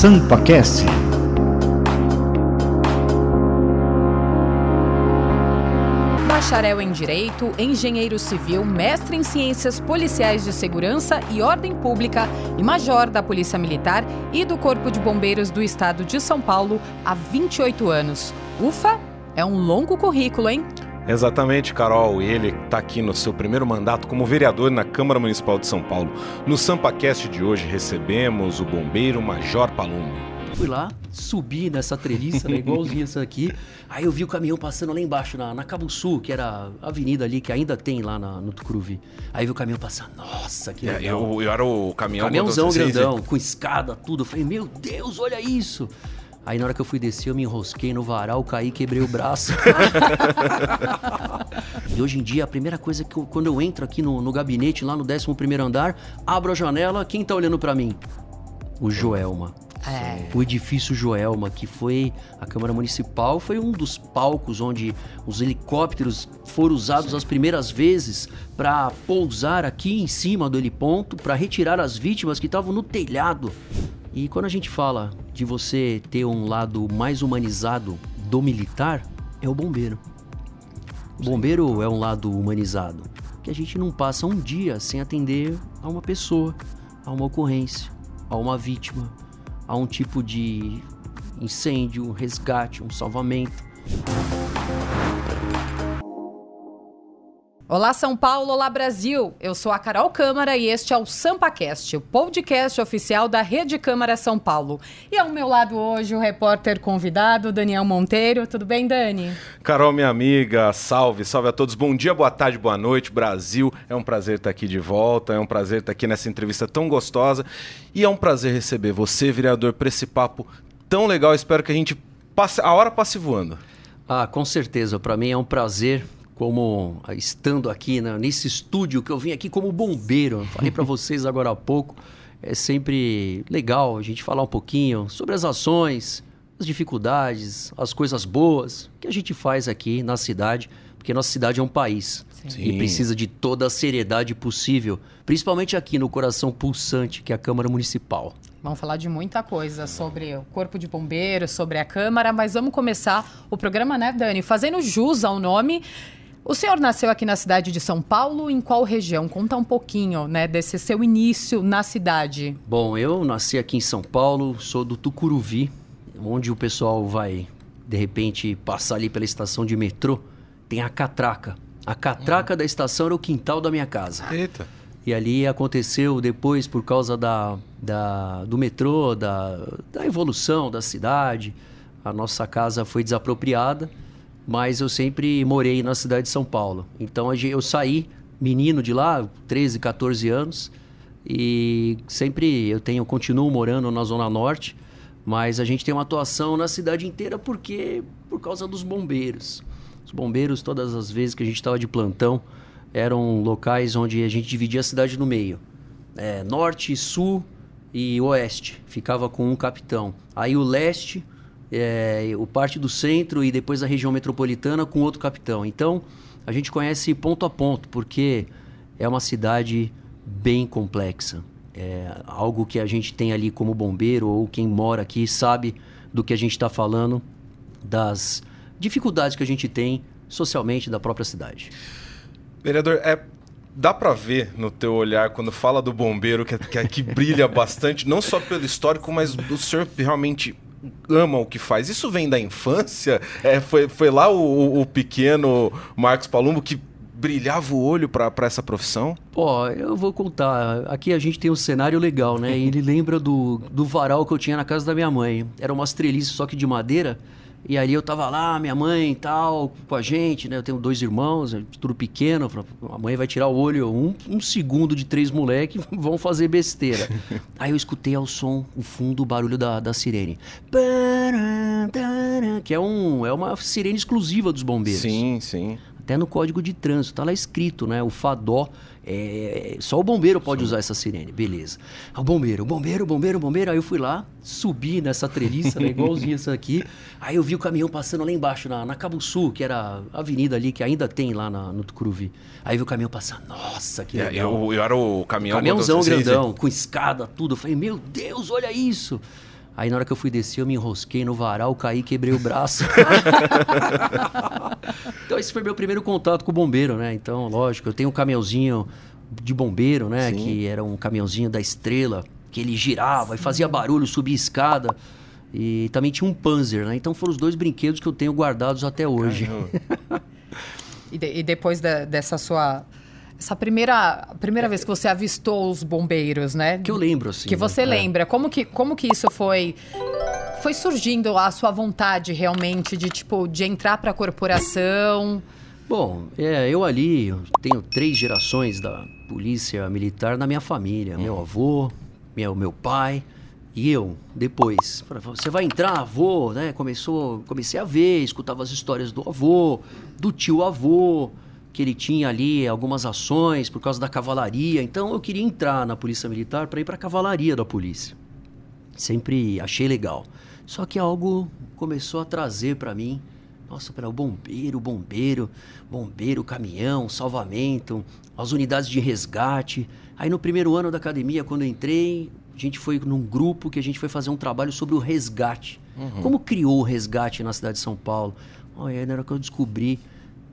SampaCast. Bacharel em Direito, engenheiro civil, mestre em Ciências Policiais de Segurança e Ordem Pública e major da Polícia Militar e do Corpo de Bombeiros do Estado de São Paulo há 28 anos. Ufa, é um longo currículo, hein? Exatamente, Carol. Ele está aqui no seu primeiro mandato como vereador na Câmara Municipal de São Paulo. No SampaCast de hoje recebemos o bombeiro Major Palumbo. Fui lá, subi nessa treliça, né, igualzinho essa aqui. Aí eu vi o caminhão passando lá embaixo, na, na Cabo Sul, que era a avenida ali que ainda tem lá na, no Tucuruvi. Aí vi o caminhão passando, nossa, que legal. Eu, eu era o caminhão... Caminhãozão quando você- grandão, com escada, tudo. Eu falei, meu Deus, olha isso. Aí na hora que eu fui descer, eu me enrosquei no varal, caí e quebrei o braço. e hoje em dia, a primeira coisa que eu- quando eu entro aqui no, no gabinete, lá no 11º andar, abro a janela, quem tá olhando pra mim? O Joelma. É. O edifício Joelma, que foi a Câmara Municipal, foi um dos palcos onde os helicópteros foram usados as primeiras vezes para pousar aqui em cima do heliponto, para retirar as vítimas que estavam no telhado. E quando a gente fala de você ter um lado mais humanizado do militar, é o bombeiro. O bombeiro é um lado humanizado, que a gente não passa um dia sem atender a uma pessoa, a uma ocorrência, a uma vítima, a um tipo de incêndio, um resgate, um salvamento. Olá São Paulo, olá Brasil. Eu sou a Carol Câmara e este é o SampaCast, o podcast oficial da Rede Câmara São Paulo. E ao meu lado hoje o repórter convidado, Daniel Monteiro. Tudo bem, Dani? Carol, minha amiga, salve, salve a todos. Bom dia, boa tarde, boa noite, Brasil. É um prazer estar aqui de volta, é um prazer estar aqui nessa entrevista tão gostosa. E é um prazer receber você, vereador, para esse papo tão legal. Espero que a gente passe, a hora passe voando. Ah, com certeza, para mim é um prazer como ah, estando aqui na- nesse estúdio que eu vim aqui como bombeiro. Falei para vocês agora há pouco, é sempre legal a gente falar um pouquinho sobre as ações, as dificuldades, as coisas boas que a gente faz aqui na cidade, porque nossa cidade é um país Sim. e precisa de toda a seriedade possível, principalmente aqui no coração pulsante que é a Câmara Municipal. Vamos falar de muita coisa sobre o Corpo de Bombeiros, sobre a Câmara, mas vamos começar o programa, né, Dani? Fazendo jus ao nome. O senhor nasceu aqui na cidade de São Paulo, em qual região? Conta um pouquinho, né, desse seu início na cidade. Bom, eu nasci aqui em São Paulo, sou do Tucuruvi, onde o pessoal vai, de repente, passar ali pela estação de metrô, tem a catraca. A catraca da estação era o quintal da minha casa. Eita. E ali aconteceu depois, por causa da, da- do metrô, da, da evolução da cidade, a nossa casa foi desapropriada, mas eu sempre morei na cidade de São Paulo. Então eu saí, menino de lá, 13, 14 anos, e sempre eu tenho, continuo morando na Zona Norte, mas a gente tem uma atuação na cidade inteira porque por causa dos bombeiros. Os bombeiros, todas as vezes que a gente estava de plantão, eram locais onde a gente dividia a cidade no meio. É, norte, sul e oeste. Ficava com um capitão. Aí o leste, é, o parte do centro e depois a região metropolitana com outro capitão. Então, a gente conhece ponto a ponto, porque é uma cidade bem complexa. É algo que a gente tem ali como bombeiro ou quem mora aqui sabe do que a gente está falando, das dificuldades que a gente tem socialmente da própria cidade. Vereador, é, dá pra ver no teu olhar quando fala do bombeiro que, que, que brilha bastante, não só pelo histórico, mas o senhor realmente ama o que faz. Isso vem da infância? É, foi, foi lá o, o- pequeno Marcos Palumbo que brilhava o olho pra essa profissão? Pô, eu vou contar. Aqui a gente tem um cenário legal, né? E ele lembra do, do varal que eu tinha na casa da minha mãe. Era umas treliças só que de madeira. E ali eu tava lá, minha mãe e tal, com a gente, né? Eu tenho dois irmãos, é tudo pequeno. A mãe vai tirar o olho, um, um segundo de três moleques vão fazer besteira. Aí eu escutei ao som, o fundo, o barulho da, da sirene. Que é, um, é uma sirene exclusiva dos bombeiros. Sim, sim. Até no código de trânsito, tá lá escrito, né? O FADó. É, só o bombeiro pode usar essa sirene, beleza. Ah, O bombeiro, o bombeiro, o bombeiro, o bombeiro. Aí eu fui lá, subi nessa treliça, né? igualzinho essa aqui. Aí eu vi o caminhão passando lá embaixo, na, na Cabo Sul, que era a avenida ali, que ainda tem lá na- no Tucuruvi. Aí eu vi o caminhão passando, nossa, que É, legal. Eu, eu era o caminhão. Caminhãozão Sim, sim. grandão, com escada, tudo. Eu falei, meu Deus, olha isso. Aí na hora que eu fui descer, eu me enrosquei no varal, caí, quebrei o braço. então esse foi meu primeiro contato com o bombeiro, né? Então, lógico, eu tenho um caminhãozinho de bombeiro, né? Sim. Que era um caminhãozinho da Estrela, que ele girava e fazia barulho, subia escada. E também tinha um Panzer, né? Então foram os dois brinquedos que eu tenho guardados até hoje. e, de, e, depois da, dessa sua essa primeira, primeira vez que você avistou os bombeiros, né? Que eu lembro, assim. Que você né? lembra. Como que, como que isso foi foi surgindo a sua vontade realmente de tipo de entrar para a corporação? Bom, é, eu ali eu tenho três gerações da polícia militar na minha família. Meu uhum. avô, meu, meu pai e eu depois. Você vai entrar, avô, né? Começou, comecei a ver, escutava as histórias do avô, do tio avô que ele tinha ali algumas ações por causa da cavalaria. Então eu queria entrar na polícia militar para ir para a cavalaria da polícia. Sempre achei legal. Só que algo começou a trazer para mim, nossa, para o bombeiro, bombeiro, bombeiro, caminhão, salvamento, as unidades de resgate. Aí no primeiro ano da academia, quando eu entrei, a gente foi num grupo que a gente foi fazer um trabalho sobre o resgate. Uhum. Como criou o resgate na cidade de São Paulo? Olha, na hora que eu descobri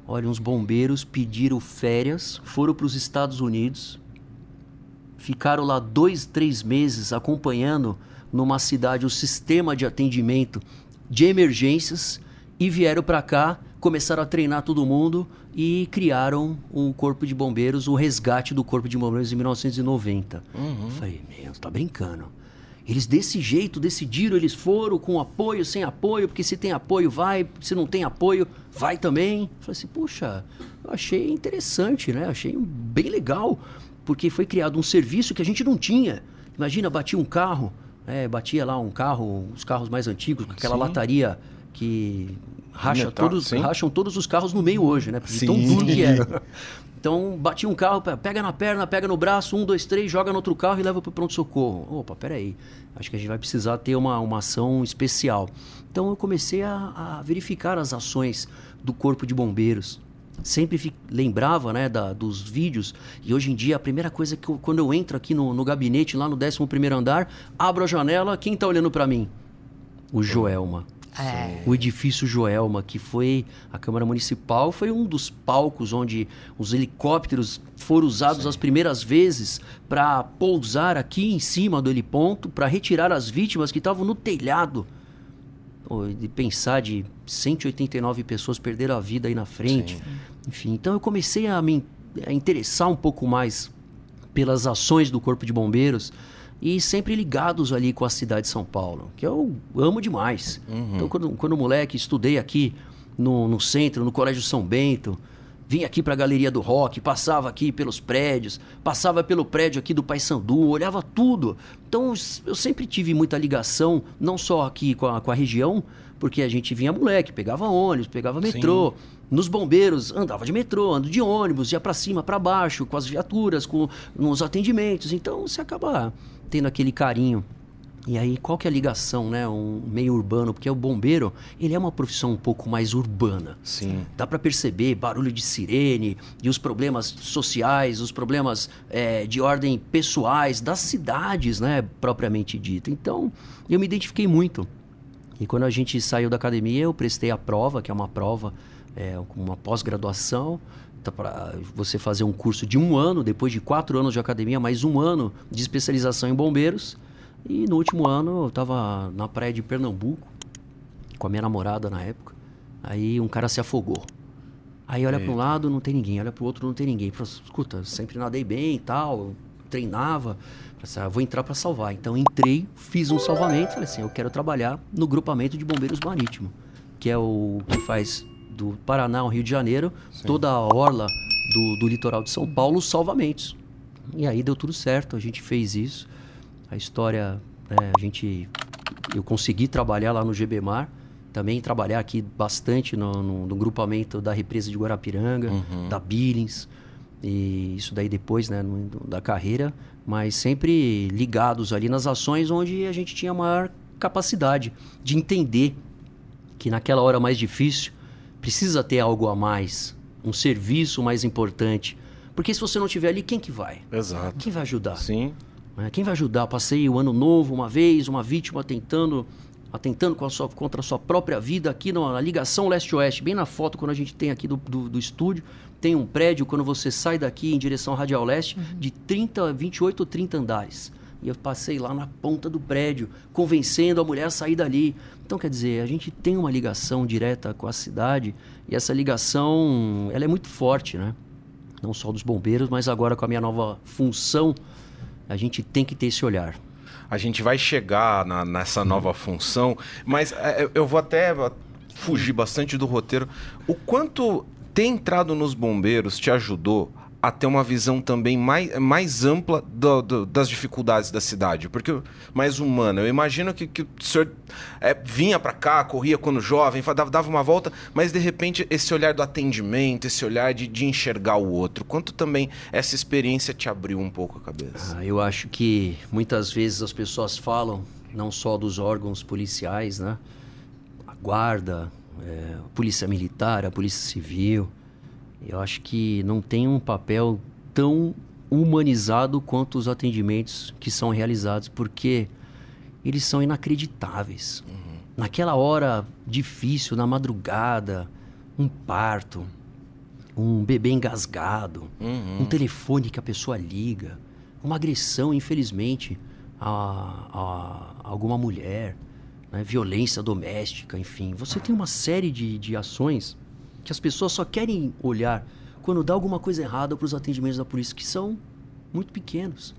Olha, uns bombeiros pediram férias, foram para os Estados Unidos, ficaram lá dois, três meses acompanhando numa cidade o sistema de atendimento de emergências e vieram para cá, começaram a treinar todo mundo e criaram um corpo de bombeiros, o resgate do corpo de bombeiros em 1990. Uhum. Falei, meu, tá brincando. Eles desse jeito decidiram, eles foram com apoio, sem apoio, porque se tem apoio vai, se não tem apoio vai também. Falei assim, puxa, eu achei interessante, né? Achei bem legal, porque foi criado um serviço que a gente não tinha. Imagina, batia um carro, é, batia lá um carro, os carros mais antigos, com aquela Sim. lataria que racha todos, racham todos os carros no meio hoje, né? Porque tão duro que era. Então, batia um carro, pega na perna, pega no braço, um, dois, três, joga no outro carro e leva para o pronto-socorro. Opa, peraí. Acho que a gente vai precisar ter uma, uma ação especial. Então, eu comecei a, a verificar as ações do Corpo de Bombeiros. Sempre fi, lembrava né, da, dos vídeos. E hoje em dia, a primeira coisa que eu, quando eu entro aqui no, no gabinete, lá no 11 andar, abro a janela, quem está olhando para mim? O Joelma. É. O edifício Joelma, que foi a Câmara Municipal, foi um dos palcos onde os helicópteros foram usados Sim. as primeiras vezes para pousar aqui em cima do heliponto, para retirar as vítimas que estavam no telhado. De pensar de 189 pessoas perderam a vida aí na frente. Sim. Enfim, então eu comecei a me a interessar um pouco mais pelas ações do Corpo de Bombeiros e sempre ligados ali com a cidade de São Paulo, que eu amo demais. Uhum. Então, quando, quando moleque, estudei aqui no, no centro, no Colégio São Bento, vinha aqui para a Galeria do Rock, passava aqui pelos prédios, passava pelo prédio aqui do Paysandu, olhava tudo. Então, eu sempre tive muita ligação, não só aqui com a, com a região, porque a gente vinha moleque, pegava ônibus, pegava metrô. Sim. Nos bombeiros, andava de metrô, ando de ônibus, ia para cima, para baixo, com as viaturas, com nos atendimentos. Então, você acaba tendo aquele carinho. E aí, qual que é a ligação, né? Um meio urbano, porque o bombeiro, ele é uma profissão um pouco mais urbana. Sim. Dá para perceber barulho de sirene e os problemas sociais, os problemas é, de ordem pessoais das cidades, né? Propriamente dito. Então, eu me identifiquei muito. E quando a gente saiu da academia, eu prestei a prova, que é uma prova, é, uma pós-graduação Tá para você fazer um curso de um ano, depois de quatro anos de academia, mais um ano de especialização em bombeiros. E no último ano eu estava na praia de Pernambuco, com a minha namorada na época. Aí um cara se afogou. Aí olha para um lado, não tem ninguém, olha para o outro, não tem ninguém. Falei, escuta, sempre nadei bem e tal, treinava. Falei, ah, vou entrar para salvar. Então entrei, fiz um salvamento, falei assim, eu quero trabalhar no grupamento de bombeiros marítimo, que é o que faz do Paraná ao Rio de Janeiro, Sim. toda a orla do, do litoral de São Paulo, os salvamentos. E aí deu tudo certo, a gente fez isso. A história, né, a gente, eu consegui trabalhar lá no GBMar, também trabalhar aqui bastante no, no, no grupamento da represa de Guarapiranga, uhum. da Billings, e isso daí depois né, no, da carreira, mas sempre ligados ali nas ações onde a gente tinha maior capacidade de entender que naquela hora mais difícil Precisa ter algo a mais, um serviço mais importante. Porque se você não tiver ali, quem que vai? Exato. Quem vai ajudar? Sim. Né? Quem vai ajudar? Passei o ano novo uma vez, uma vítima tentando atentando com a sua, contra a sua própria vida aqui na ligação leste-oeste, bem na foto quando a gente tem aqui do, do, do, estúdio, tem um prédio quando você sai daqui em direção à Radial Leste uhum. de 30, 28 ou 30 andares. E eu passei lá na ponta do prédio, convencendo a mulher a sair dali. Então, quer dizer, a gente tem uma ligação direta com a cidade e essa ligação ela é muito forte, né? Não só dos bombeiros, mas agora com a minha nova função, a gente tem que ter esse olhar a gente vai chegar na, nessa nova função, mas é, eu vou até fugir bastante do roteiro. O quanto ter entrado nos bombeiros te ajudou a ter uma visão também mais, mais ampla do, do, das dificuldades da cidade, porque mais humana. Eu imagino que, que o senhor é, vinha para cá, corria quando jovem, dava, dava uma volta, mas de repente esse olhar do atendimento, esse olhar de, de enxergar o outro, quanto também essa experiência te abriu um pouco a cabeça? Ah, eu acho que muitas vezes as pessoas falam, não só dos órgãos policiais, né? A guarda, é, a polícia militar, a polícia civil eu acho que não tem um papel tão humanizado quanto os atendimentos que são realizados, porque eles são inacreditáveis. Uhum. Naquela hora difícil, na madrugada, um parto, um bebê engasgado, uhum. um telefone que a pessoa liga, uma agressão, infelizmente, a, a alguma mulher, né? violência doméstica, enfim. Você tem uma série de, de ações que as pessoas só querem olhar quando dá alguma coisa errada para os atendimentos da polícia, que são muito pequenos.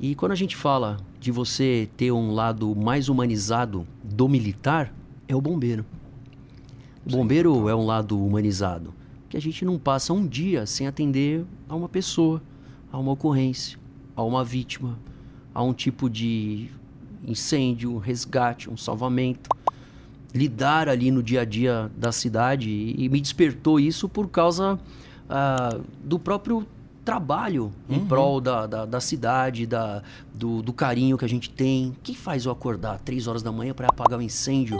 E quando a gente fala de você ter um lado mais humanizado do militar, é o bombeiro. O bombeiro é um lado humanizado, que a gente não passa um dia sem atender a uma pessoa, a uma ocorrência, a uma vítima, a um tipo de incêndio, resgate, um salvamento lidar ali no dia a dia da cidade e, me despertou isso por causa uh, do próprio trabalho uhum. em prol da, da, da cidade, da, do, do, carinho que a gente tem. O que faz eu acordar três horas da manhã para apagar um incêndio?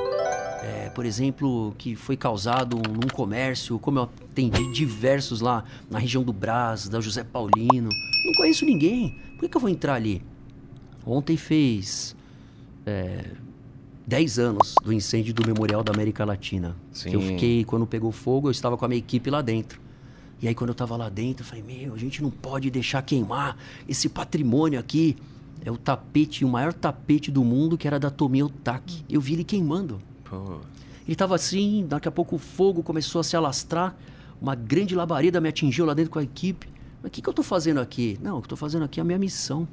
É, por exemplo, que foi causado num comércio, como eu atendi diversos lá na região do Brás, da José Paulino. Não conheço ninguém. Por que, que eu vou entrar ali? Ontem fez é, 10 anos do incêndio do Memorial da América Latina. Sim. Que eu fiquei, quando pegou fogo, eu estava com a minha equipe lá dentro. E aí, quando eu estava lá dentro, eu falei: Meu, a gente não pode deixar queimar esse patrimônio aqui. É o tapete, o maior tapete do mundo, que era da Tomi Otaki. Eu vi ele queimando. Pô. Ele estava assim, daqui a pouco o fogo começou a se alastrar. Uma grande labareda me atingiu lá dentro com a equipe. Mas o que, que eu estou fazendo aqui? Não, o que estou fazendo aqui é a minha missão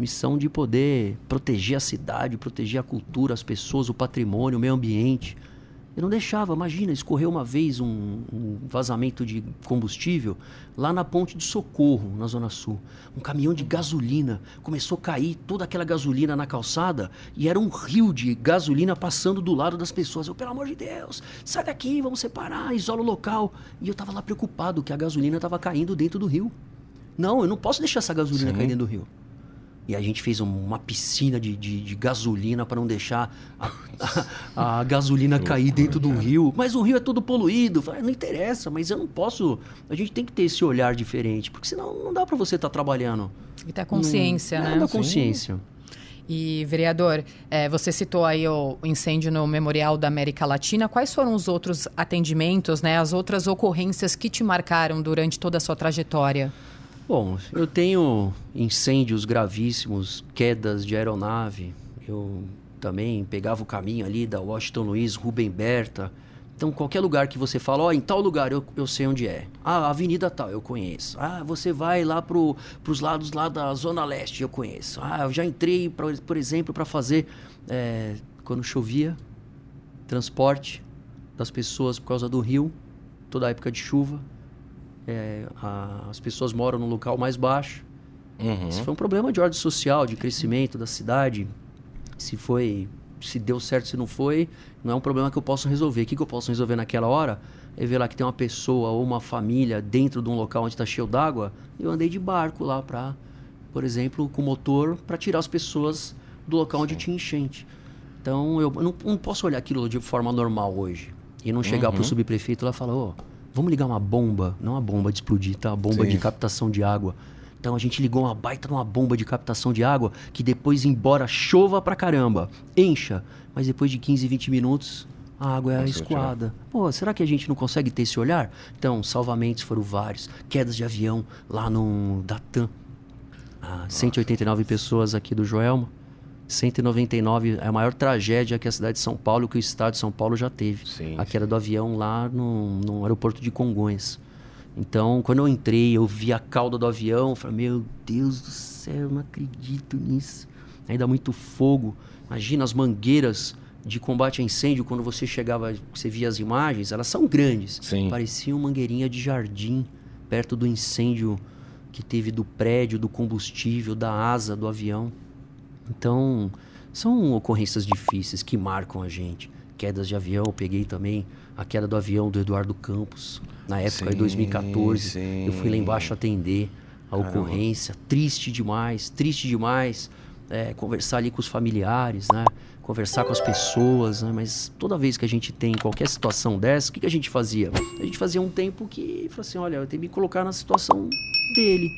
missão de poder proteger a cidade, proteger a cultura, as pessoas, o patrimônio, o meio ambiente. Eu não deixava, imagina, escorreu uma vez um, um, vazamento de combustível lá na ponte de Socorro, na Zona Sul. Um caminhão de gasolina começou a cair toda aquela gasolina na calçada e era um rio de gasolina passando do lado das pessoas. Eu, pelo amor de Deus, sai daqui, vamos separar, isola o local. E eu estava lá preocupado que a gasolina estava caindo dentro do rio. Não, eu não posso deixar essa gasolina Sim. cair dentro do rio. E a gente fez uma piscina de, de, de gasolina para não deixar a, a, a gasolina cair dentro do rio. Mas o rio é todo poluído. Falei, não interessa, mas eu não posso. A gente tem que ter esse olhar diferente, porque senão não dá para você estar tá trabalhando. E ter consciência, não, né? Da consciência. Sim. E, vereador, é, você citou aí o incêndio no Memorial da América Latina. Quais foram os outros atendimentos, né, as outras ocorrências que te marcaram durante toda a sua trajetória? Bom, eu tenho incêndios gravíssimos, quedas de aeronave. Eu também pegava o caminho ali da Washington Luiz, Rubem Berta. Então, qualquer lugar que você fala, ó, oh, em tal lugar eu, eu sei onde é. Ah, avenida tal, eu conheço. Ah, você vai lá pro, pros lados lá da Zona Leste, eu conheço. Ah, eu já entrei, pra, por exemplo, para fazer, é, quando chovia, transporte das pessoas por causa do rio, toda época de chuva é, a, as pessoas moram num local mais baixo. Uhum. Isso foi um problema de ordem social, de crescimento da cidade. Se foi, se deu certo, se não foi, não é um problema que eu posso resolver. O que, que eu posso resolver naquela hora? É ver lá que tem uma pessoa ou uma família dentro de um local onde está cheio d'água. Eu andei de barco lá para, por exemplo, com motor para tirar as pessoas do local Sim. onde tinha enchente. Então eu não, não, posso olhar aquilo de forma normal hoje e não chegar uhum. para o subprefeito lá e falar, ô, oh, Vamos ligar uma bomba, não uma bomba de explodir, tá? Uma bomba Sim. de captação de água. Então a gente ligou uma baita numa bomba de captação de água que depois, embora chova pra caramba, encha, mas depois de 15, 20 minutos a água é escoada. Pô, será que a gente não consegue ter esse olhar? Então, salvamentos foram vários, quedas de avião lá no Datan. Ah, 189 pessoas aqui do Joelma. 199 é a maior tragédia que a cidade de São Paulo, que o estado de São Paulo já teve. Sim, a queda sim. do avião lá no, no aeroporto de Congonhas. Então, quando eu entrei, eu vi a cauda do avião, falei, meu Deus do céu, eu não acredito nisso. Ainda muito fogo. Imagina as mangueiras de combate a incêndio, quando você chegava, você via as imagens, elas são grandes. Sim. Parecia uma mangueirinha de jardim, perto do incêndio que teve do prédio, do combustível, da asa do avião. Então, são ocorrências difíceis que marcam a gente. Quedas de avião, eu peguei também a queda do avião do Eduardo Campos, na época, sim, em 2014. Sim. Eu fui lá embaixo atender a Caramba. ocorrência. Triste demais, triste demais. É, conversar ali com os familiares, né? Conversar com as pessoas, né? Mas toda vez que a gente tem qualquer situação dessa, o que, que a gente fazia? A gente fazia um tempo que, falou assim, olha, eu tenho que me colocar na situação dele.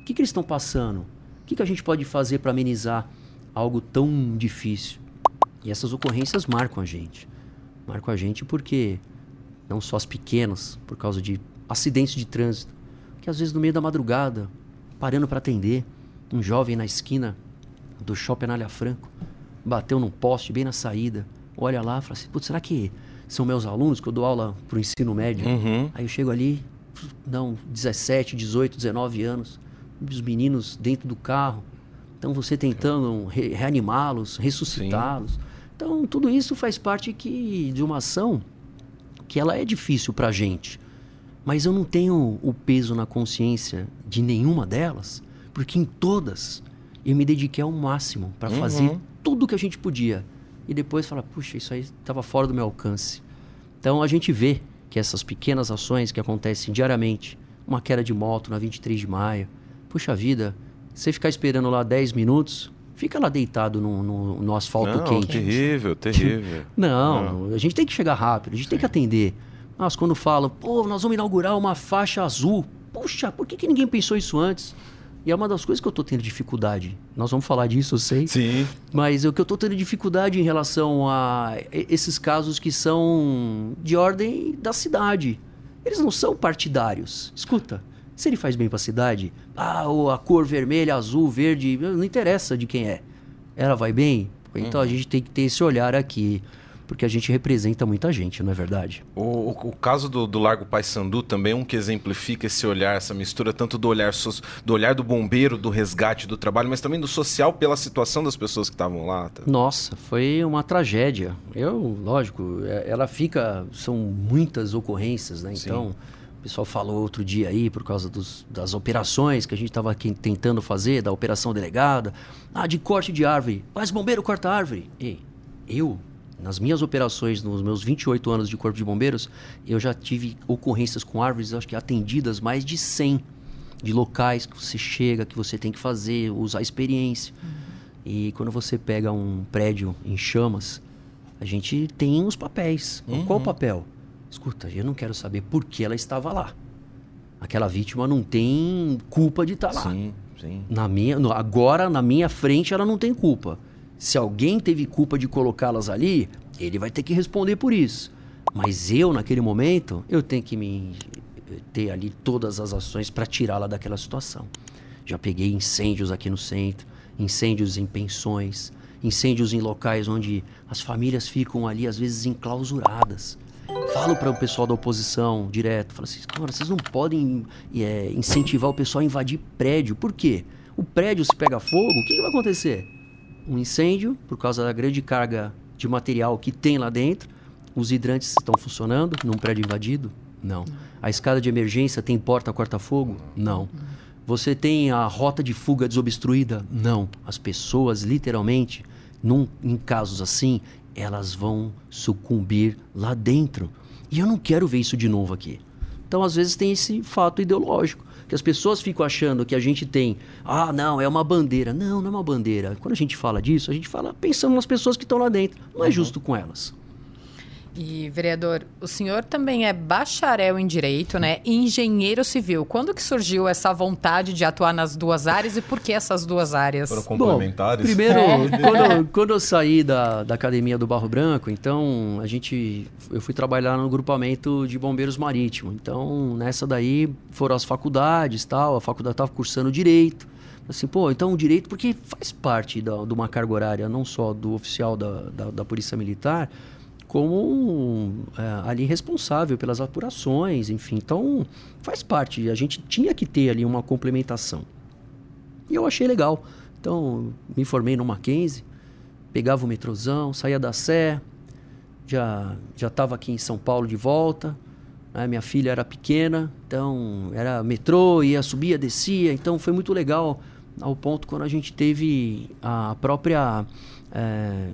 O que, que eles estão passando? O que, que a gente pode fazer para amenizar algo tão difícil? E essas ocorrências marcam a gente. Marcam a gente porque não só as pequenas, por causa de acidentes de trânsito, que às vezes no meio da madrugada, parando para atender, um jovem na esquina do shopping Anália Franco, bateu num poste bem na saída, olha lá, fala assim, putz, será que são meus alunos, que eu dou aula pro ensino médio? Uhum. Aí eu chego ali, não, 17, 18, 19 anos, os meninos dentro do carro, então você tentando re reanimá-los, ressuscitá-los. Então tudo isso faz parte que, de uma ação que ela é difícil para a gente. Mas eu não tenho o peso na consciência de nenhuma delas, porque em todas eu me dediquei ao máximo para uhum. fazer tudo que a gente podia. E depois falar, puxa, isso aí estava fora do meu alcance. Então a gente vê que essas pequenas ações que acontecem diariamente, uma queda de moto na 23 de maio, puxa vida, você ficar esperando lá 10 minutos, fica lá deitado no, no, no asfalto Não, quente. Terrível, terrível. Não, Não, a gente tem que chegar rápido, a gente Sim. tem que atender. Mas quando falam, pô, nós vamos inaugurar uma faixa azul. Puxa, por que, que ninguém pensou isso antes? E é uma das coisas que eu estou tendo dificuldade. Nós vamos falar disso, eu sei. Sim. Mas o que eu estou tendo dificuldade em relação a esses casos que são de ordem da cidade. Eles não são partidários. Escuta, se ele faz bem para a cidade, ah, a cor vermelha, azul, verde, não interessa de quem é. Ela vai bem? Então uhum. a gente tem que ter esse olhar aqui porque a gente representa muita gente, não é verdade? O, o, o caso do, do Largo Paissandu também é um que exemplifica esse olhar, essa mistura tanto do olhar, so, do olhar do bombeiro, do resgate, do trabalho, mas também do social pela situação das pessoas que estavam lá. Tá? Nossa, foi uma tragédia. Eu, lógico, é, ela fica, são muitas ocorrências, né? Então... Sim. O pessoal falou outro dia aí, por causa dos, das operações que a gente estava tentando fazer, da operação delegada. Ah, de corte de árvore. Mas bombeiro corta árvore. Ei, eu nas minhas operações, nos meus 28 anos de Corpo de Bombeiros, eu já tive ocorrências com árvores, acho que atendidas mais de 100 de locais que você chega, que você tem que fazer, usar experiência. Uhum. E quando você pega um prédio em chamas, a gente tem os papéis. Uhum. Qual o papel? Escuta, eu não quero saber por que ela estava lá. Aquela vítima não tem culpa de estar lá. Sim, sim. Na minha, agora, na minha frente, ela não tem culpa. Se alguém teve culpa de colocá-las ali, ele vai ter que responder por isso. Mas eu, naquele momento, eu tenho que me ter ali todas as ações para tirá-la daquela situação. Já peguei incêndios aqui no centro, incêndios em pensões, incêndios em locais onde as famílias ficam ali às vezes enclausuradas. Falo para o pessoal da oposição direto, falo assim, cara, vocês não podem é, incentivar o pessoal a invadir prédio. Por quê? O prédio se pega fogo, o que, que vai acontecer? um incêndio por causa da grande carga de material que tem lá dentro. Os hidrantes estão funcionando num prédio invadido? Não. A escada de emergência tem porta corta-fogo? Não. Você tem a rota de fuga desobstruída? Não. As pessoas, literalmente, num, em casos assim, elas vão sucumbir lá dentro. E eu não quero ver isso de novo aqui. Então, às vezes, tem esse fato ideológico que as pessoas ficam achando que a gente tem, ah, não, é uma bandeira. Não, não é uma bandeira. Quando a gente fala disso, a gente fala pensando nas pessoas que estão lá dentro. Não é uhum. justo com elas. E, vereador, o senhor também é bacharel em Direito, né? Engenheiro civil. Quando que surgiu essa vontade de atuar nas duas áreas e por que essas duas áreas? Foram complementares? Bom, primeiro, é. quando, quando, eu saí da, da Academia do Barro Branco, então, a gente... Eu fui trabalhar no grupamento de bombeiros marítimo. Então, nessa daí, foram as faculdades tal. A faculdade estava cursando Direito. Assim, pô, então o direito, porque faz parte da, de uma carga horária, não só do oficial da, da, da Polícia Militar, como é, ali responsável pelas apurações, enfim. Então, faz parte. A gente tinha que ter ali uma complementação. E eu achei legal. Então, me formei no Mackenzie, pegava o metrozão, saía da Sé, já já estava aqui em São Paulo de volta. Né? Minha filha era pequena, então era metrô, ia, subia, descia. Então, foi muito legal ao ponto quando a gente teve a própria é,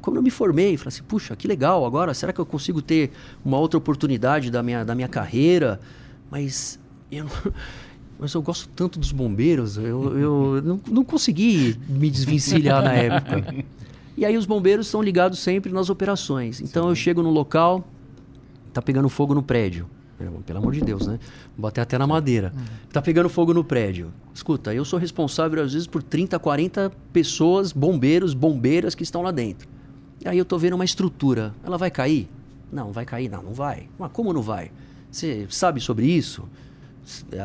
como eu me formei, falei assim, puxa, que legal, agora será que eu consigo ter uma outra oportunidade da minha, da minha carreira? Mas eu, mas eu gosto tanto dos bombeiros, eu, eu não, não consegui me desvencilhar na época. E aí os bombeiros estão ligados sempre nas operações. Então Sim. eu chego no local, tá pegando fogo no prédio. Pelo amor de Deus, né? Bater até na madeira. Uhum. Tá pegando fogo no prédio. Escuta, eu sou responsável, às vezes, por 30, 40 pessoas, bombeiros, bombeiras que estão lá dentro. E aí eu tô vendo uma estrutura. Ela vai cair? Não, vai cair, não, não vai. Mas como não vai? Você sabe sobre isso?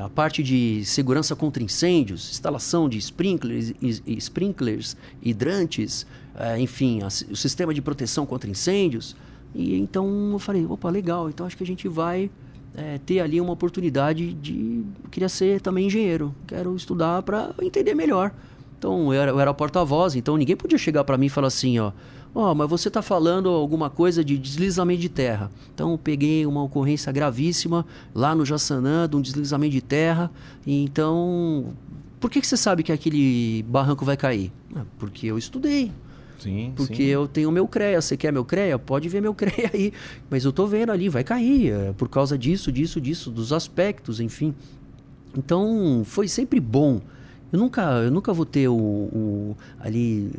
A parte de segurança contra incêndios, instalação de sprinklers, sprinklers hidrantes, é, enfim, o sistema de proteção contra incêndios. E então eu falei, opa, legal, então acho que a gente vai é, ter ali uma oportunidade de. Queria ser também engenheiro, quero estudar para entender melhor. Então eu era, era porta-voz, então ninguém podia chegar para mim e falar assim: ó, ó, oh, mas você está falando alguma coisa de deslizamento de terra. Então peguei uma ocorrência gravíssima lá no Jaçanã, de um deslizamento de terra. Então, por que, que você sabe que aquele barranco vai cair? Ah, porque eu estudei, Sim, Porque sim. eu tenho meu CREA. Você quer meu CREA? Pode ver meu CREA aí. Mas eu tô vendo ali, vai cair. É, por causa disso, disso, disso, dos aspectos, enfim. Então, foi sempre bom. Eu nunca, eu nunca vou ter o, o ali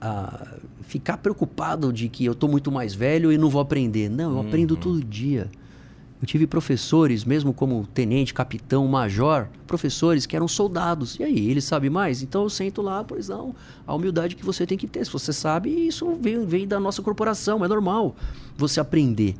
a ficar preocupado de que eu tô muito mais velho e não vou aprender. Não, eu uhum. aprendo todo dia. Eu tive professores, mesmo como tenente, capitão, major, professores que eram soldados. E aí, ele sabe mais? Então eu sento lá, pois não, a humildade que você tem que ter. Se você sabe, isso vem, vem da nossa corporação, é normal você aprender.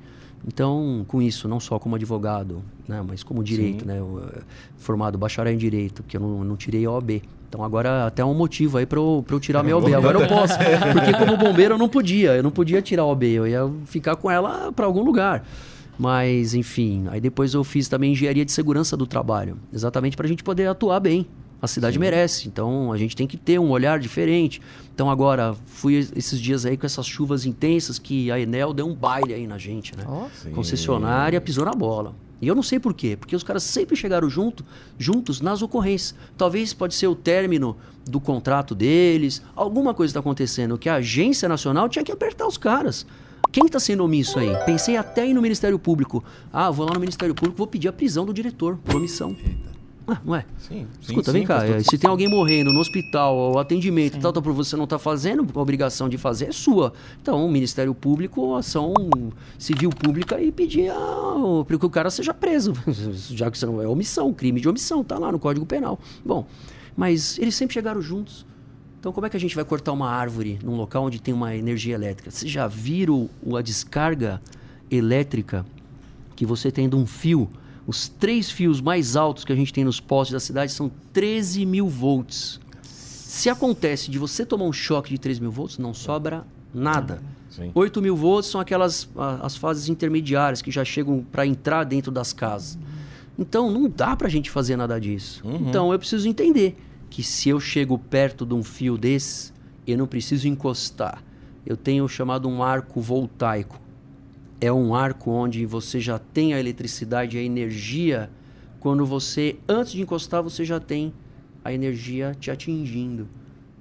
Então, com isso, não só como advogado, né, mas como direito, Sim. né, eu, eh, formado bacharel em direito, porque eu não, não tirei a OAB. Então agora até um motivo aí para eu, eu tirar a minha OAB. Agora eu posso, porque como bombeiro eu não podia, eu não podia tirar a OAB, eu ia ficar com ela para algum lugar. Mas, enfim, aí depois eu fiz também engenharia de segurança do trabalho, exatamente para a gente poder atuar bem. A cidade Sim. merece, então a gente tem que ter um olhar diferente. Então agora, fui esses dias aí com essas chuvas intensas que a Enel deu um baile aí na gente, né? Oh, Concessionária pisou na bola. E eu não sei por quê, porque os caras sempre chegaram junto, juntos nas ocorrências. Talvez pode ser o término do contrato deles, alguma coisa está acontecendo que a agência nacional tinha que apertar os caras. Quem está sendo omisso aí? Pensei até em ir no Ministério Público. Ah, vou lá no Ministério Público, vou pedir a prisão do diretor por omissão. Eita. Ah, não é? Sim. Escuta, sim, vem sim, cá. É, se tem alguém morrendo no hospital, o atendimento, tal, tal, por você não está fazendo, a obrigação de fazer é sua. Então, o Ministério Público, ação civil pública e pedir para que o cara seja preso. Já que você não é omissão, crime de omissão, tá lá no Código Penal. Bom, mas eles sempre chegaram juntos. Então, como é que a gente vai cortar uma árvore num local onde tem uma energia elétrica? Vocês já viram a descarga elétrica que você tem de um fio? Os três fios mais altos que a gente tem nos postes da cidade são 13 mil volts. Se acontece de você tomar um choque de 3 mil volts, não sobra nada. Sim. 8 mil volts são aquelas as fases intermediárias que já chegam para entrar dentro das casas. Então, não dá para a gente fazer nada disso. Uhum. Então, eu preciso entender que se eu chego perto de um fio desse, eu não preciso encostar. Eu tenho chamado um arco voltaico. É um arco onde você já tem a eletricidade, a energia. Quando você, antes de encostar, você já tem a energia te atingindo.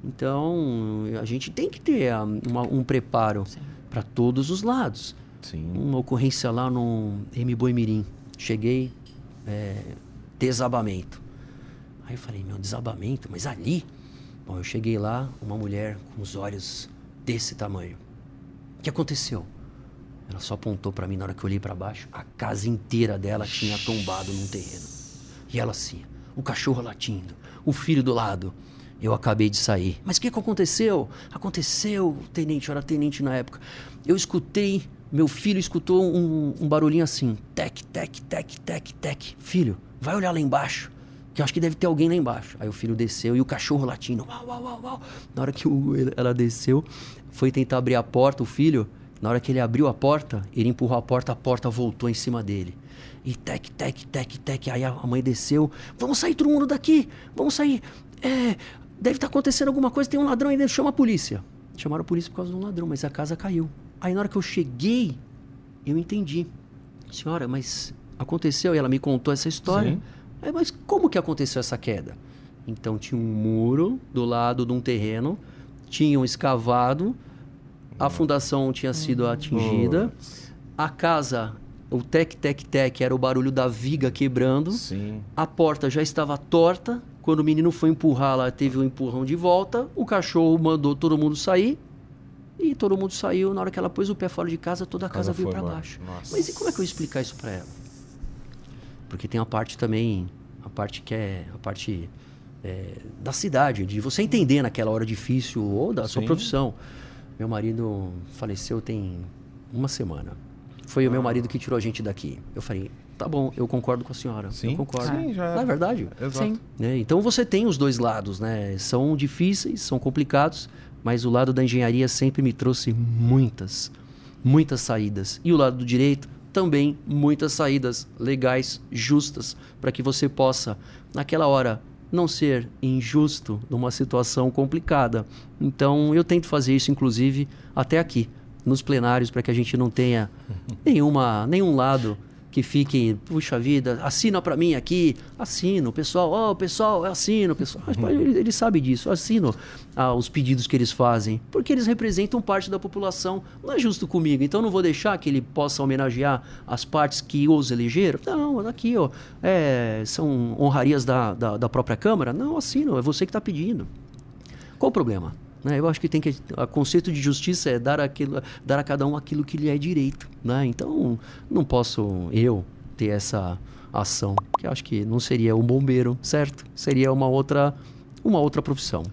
Então, a gente tem que ter uma, um preparo para todos os lados. Sim. Uma ocorrência lá no M Boi Mirim. Cheguei, é, desabamento. Aí eu falei, meu, desabamento, mas ali? Bom, eu cheguei lá, uma mulher com os olhos desse tamanho. O que aconteceu? Ela só apontou para mim na hora que eu olhei para baixo. A casa inteira dela tinha tombado num terreno. E ela assim, o cachorro latindo, o filho do lado. Eu acabei de sair. Mas o que, que aconteceu? Aconteceu, tenente, eu era tenente na época. Eu escutei, meu filho escutou um, um barulhinho assim: tec, tec, tec, tec, tec. Filho, vai olhar lá embaixo que eu acho que deve ter alguém lá embaixo. Aí o filho desceu e o cachorro latindo. Uau, uau, uau, uau. Na hora que o, ela desceu, foi tentar abrir a porta, o filho, na hora que ele abriu a porta, ele empurrou a porta, a porta voltou em cima dele. E tec, tec, tec, tec. Aí a mãe desceu. Vamos sair todo mundo daqui. Vamos sair. É, deve estar tá acontecendo alguma coisa. Tem um ladrão aí dentro. Chama a polícia. Chamaram a polícia por causa de um ladrão, mas a casa caiu. Aí na hora que eu cheguei, eu entendi. Senhora, mas aconteceu. E ela me contou essa história. Sim. Aí, mas como que aconteceu essa queda? Então tinha um muro do lado de um terreno, tinham escavado, a fundação tinha sido atingida, a casa, o tec tec tec era o barulho da viga quebrando, Sim. a porta já estava torta. Quando o menino foi empurrar lá, teve um empurrão de volta, o cachorro mandou todo mundo sair, e todo mundo saiu. Na hora que ela pôs o pé fora de casa, toda a casa, casa veio para baixo. Nossa. Mas e como é que eu ia explicar isso para ela? Porque tem a parte também, a parte que é a parte é, da cidade, de você entender naquela hora difícil ou da Sim. sua profissão. Meu marido faleceu tem uma semana. Foi ah. o meu ah. marido que tirou a gente daqui. Eu falei, tá bom, eu concordo com a senhora. Sim, eu concordo. Sim, já Não é verdade? Exato. Sim. É, então você tem os dois lados, né? São difíceis, são complicados, mas o lado da engenharia sempre me trouxe muitas, muitas saídas. E o lado do direito também muitas saídas legais, justas, para que você possa, naquela hora, não ser injusto numa situação complicada. Então, eu tento fazer isso, inclusive, até aqui, nos plenários, para que a gente não tenha nenhuma, nenhum lado que fiquem, puxa vida, assina para mim aqui, assino, pessoal, ó, oh, pessoal, assino, pessoal. Ele, ele sabe disso, assino ah, os pedidos que eles fazem, porque eles representam parte da população. Não é justo comigo, então não vou deixar que ele possa homenagear as partes que os elegeram. Não, aqui, ó, é, são honrarias da, da, da própria Câmara. Não, assino, é você que está pedindo. Qual o problema? Né? Eu acho que tem que. O conceito de justiça é dar, aquilo, dar a cada um aquilo que lhe é direito. Né? Então, não posso eu ter essa ação, que acho que não seria um bombeiro, certo? Seria uma outra, uma outra profissão.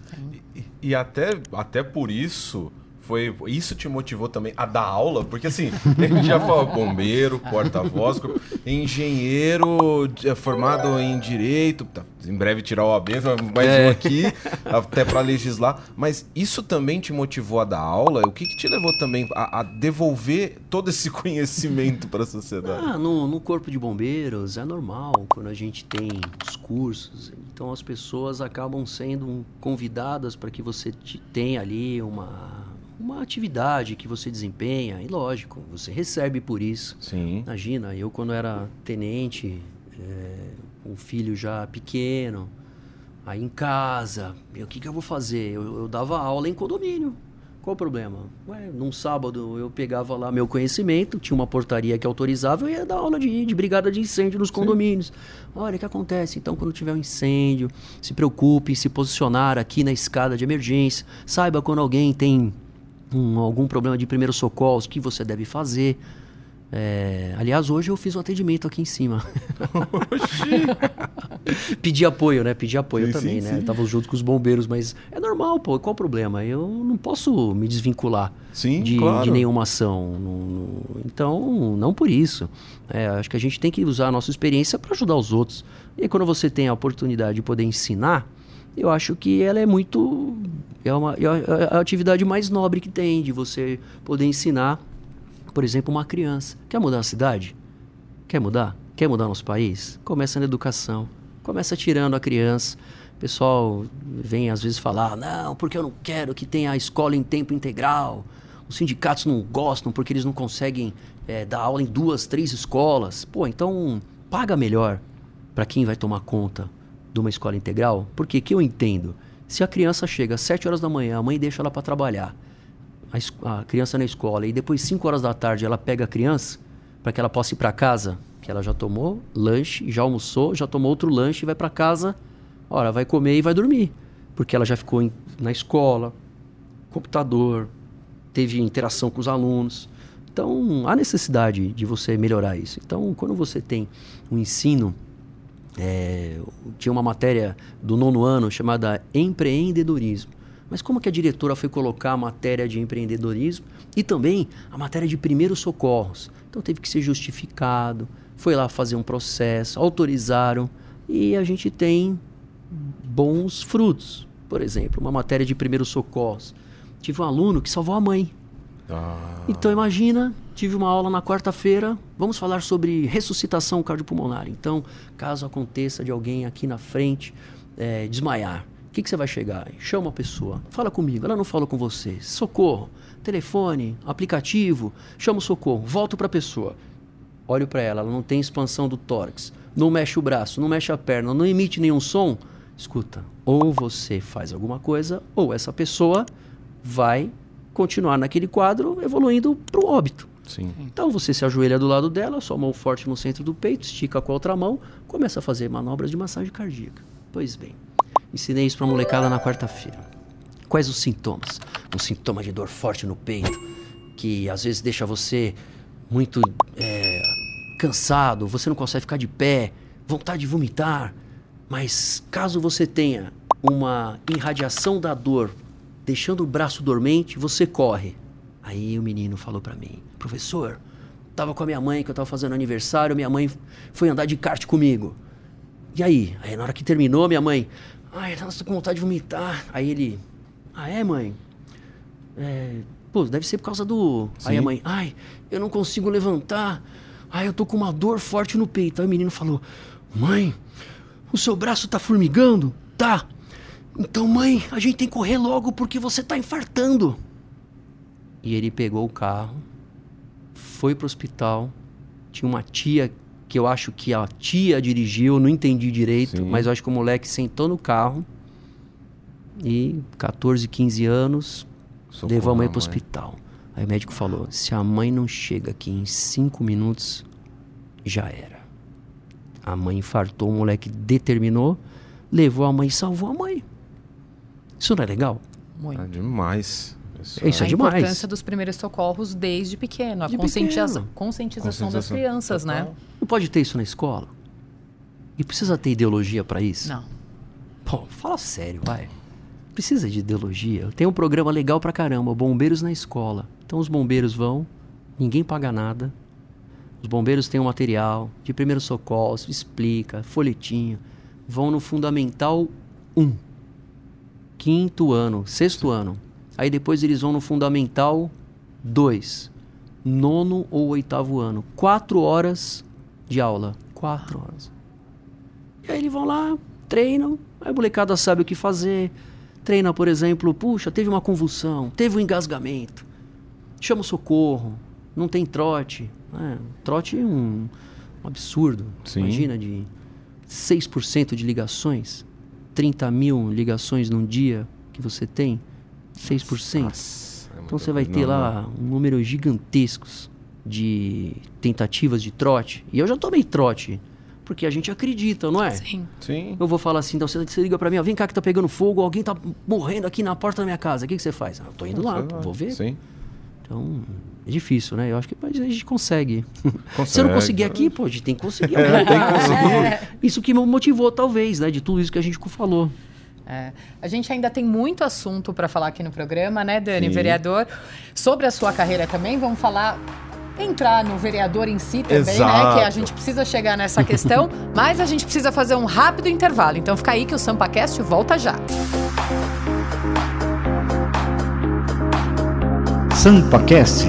E, e até, até por isso foi isso te motivou também a dar aula? Porque assim, a gente já falou bombeiro, porta-voz, engenheiro é, formado em direito, tá, em breve tirar o AB, mais é. um aqui, até para legislar. Mas isso também te motivou a dar aula? O que, que te levou também a, a devolver todo esse conhecimento para a sociedade? Ah, no, no corpo de bombeiros é normal quando a gente tem os cursos. Então as pessoas acabam sendo convidadas para que você tenha ali uma uma atividade que você desempenha, e lógico, você recebe por isso. Sim. Imagina, eu quando era tenente, é, um filho já pequeno, aí em casa, o que, que eu vou fazer? Eu, eu dava aula em condomínio. Qual o problema? Ué, num sábado eu pegava lá meu conhecimento, tinha uma portaria que autorizava, eu ia dar aula de, de brigada de incêndio nos condomínios. Sim. Olha, o que acontece? Então, quando tiver um incêndio, se preocupe em se posicionar aqui na escada de emergência. Saiba quando alguém tem um, algum problema de primeiro socorro, o que você deve fazer. É, aliás, hoje eu fiz um atendimento aqui em cima. Pedi apoio, né? Pedi apoio sim, também, sim, né? Sim. Tava junto com os bombeiros, mas é normal, pô. Qual o problema? Eu não posso me desvincular sim, de, claro. de nenhuma ação. Então, não por isso. É, acho que a gente tem que usar a nossa experiência para ajudar os outros. E aí, quando você tem a oportunidade de poder ensinar, eu acho que ela é muito. É, uma, é, é a atividade mais nobre que tem, de você poder ensinar, por exemplo, uma criança. Quer mudar a cidade? Quer mudar? Quer mudar nosso país? Começa na educação. Começa tirando a criança. O pessoal vem às vezes falar: não, porque eu não quero que tenha a escola em tempo integral. Os sindicatos não gostam porque eles não conseguem é, dar aula em duas, três escolas. Pô, então paga melhor para quem vai tomar conta de uma escola integral, porque que eu entendo, se a criança chega às 7 horas da manhã, a mãe deixa ela para trabalhar, a, a, criança na escola, e depois 5 horas da tarde ela pega a criança para que ela possa ir para casa, que ela já tomou lanche, já almoçou, já tomou outro lanche e vai para casa, ora, vai comer e vai dormir, porque ela já ficou em, na escola, computador, teve interação com os alunos. Então, há necessidade de você melhorar isso. Então, quando você tem um ensino, é, tinha uma matéria do nono ano chamada empreendedorismo. Mas como que a diretora foi colocar a matéria de empreendedorismo e também a matéria de primeiros socorros? Então teve que ser justificado, foi lá fazer um processo, autorizaram e a gente tem bons frutos. Por exemplo, uma matéria de primeiros socorros. Tive um aluno que salvou a mãe. Ah. Então imagina, tive uma aula na quarta-feira, vamos falar sobre ressuscitação cardiopulmonar. Então, caso aconteça de alguém aqui na frente é, desmaiar, o que, que você vai chegar? Chama a pessoa, fala comigo, ela não fala com você. Socorro, telefone, aplicativo, chama o socorro, volto para a pessoa. Olho para ela, ela não tem expansão do tórax, não mexe o braço, não mexe a perna, não emite nenhum som. Escuta, ou você faz alguma coisa, ou essa pessoa vai continuar naquele quadro evoluindo para o óbito. Sim. Então você se ajoelha do lado dela, sua mão forte no centro do peito, estica com a outra mão, começa a fazer manobras de massagem cardíaca. Pois bem, Ensinei isso pra molecada na quarta-feira. Quais os sintomas? Um sintoma de dor forte no peito, que às vezes deixa você muito é, cansado, você não consegue ficar de pé, vontade de vomitar. Mas caso você tenha uma irradiação da dor, deixando o braço dormente, você corre. Aí o menino falou para mim, professor, tava com a minha mãe que eu tava fazendo aniversário, minha mãe foi andar de kart comigo. E aí? Aí na hora que terminou, minha mãe, Ai, nossa, tô com vontade de vomitar. Aí ele. Ah, é, mãe? É. Pô, deve ser por causa do. Sim. Aí a mãe, ai, eu não consigo levantar. Ai, eu tô com uma dor forte no peito. Aí o menino falou: Mãe, o seu braço tá formigando? Tá. Então, mãe, a gente tem que correr logo porque você tá infartando. E ele pegou o carro, foi pro hospital. Tinha uma tia que eu acho que a tia dirigiu, não entendi direito, Sim. mas eu acho que o moleque sentou no carro e 14, 15 anos, Socorro levou a mãe para o hospital. Aí o médico falou: se a mãe não chega aqui em 5 minutos, já era. A mãe infartou, o moleque determinou, levou a mãe e salvou a mãe. Isso não é legal? Muito. É demais. Isso, Isso é, é demais. A importância dos primeiros socorros desde pequeno, a de conscientiza pequeno. conscientização, conscientização das crianças, né? total. né? Não pode ter isso na escola? E precisa ter ideologia para isso? Não. Pô, fala sério, vai. Precisa de ideologia. Tem um programa legal pra caramba, Bombeiros na Escola. Então os bombeiros vão, ninguém paga nada. Os bombeiros têm um material de primeiros socorros, explica, folhetinho. Vão no Fundamental 1. Quinto ano, sexto ano Aí depois eles vão no Fundamental 2, nono ou oitavo ano. Quatro horas de aula. Quatro horas. E aí eles vão lá, treinam, aí a molecada sabe o que fazer. Treina, por exemplo, puxa, teve uma convulsão, teve um engasgamento. Chama o socorro, não tem trote. É, trote é um, um absurdo. Sim. Imagina, de 6% de ligações, 30 mil ligações num dia que você tem. 6%. Nossa, é então você vai ter lá um número gigantescos de tentativas de trote. E eu já tomei trote. Porque a gente acredita, não é? Sim. Sim. Eu vou falar assim, então você, você liga para mim, ó, vem cá que tá pegando fogo, alguém tá morrendo aqui na porta da minha casa. O que, que você faz? Ah, eu tô indo lá, vou ver. Sim. Então, é difícil, né? Eu acho que a gente consegue. consegue. Se eu não conseguir aqui, pô, a gente tem que conseguir. É, tem que conseguir. Isso que me motivou, talvez, né? De tudo isso que a gente falou. É. A gente ainda tem muito assunto para falar aqui no programa, né, Dani, Sim. vereador? Sobre a sua carreira também, vamos falar entrar no vereador em si também, Exato. né? Que a gente precisa chegar nessa questão, mas a gente precisa fazer um rápido intervalo. Então fica aí que o SampaCast volta já. SampaCast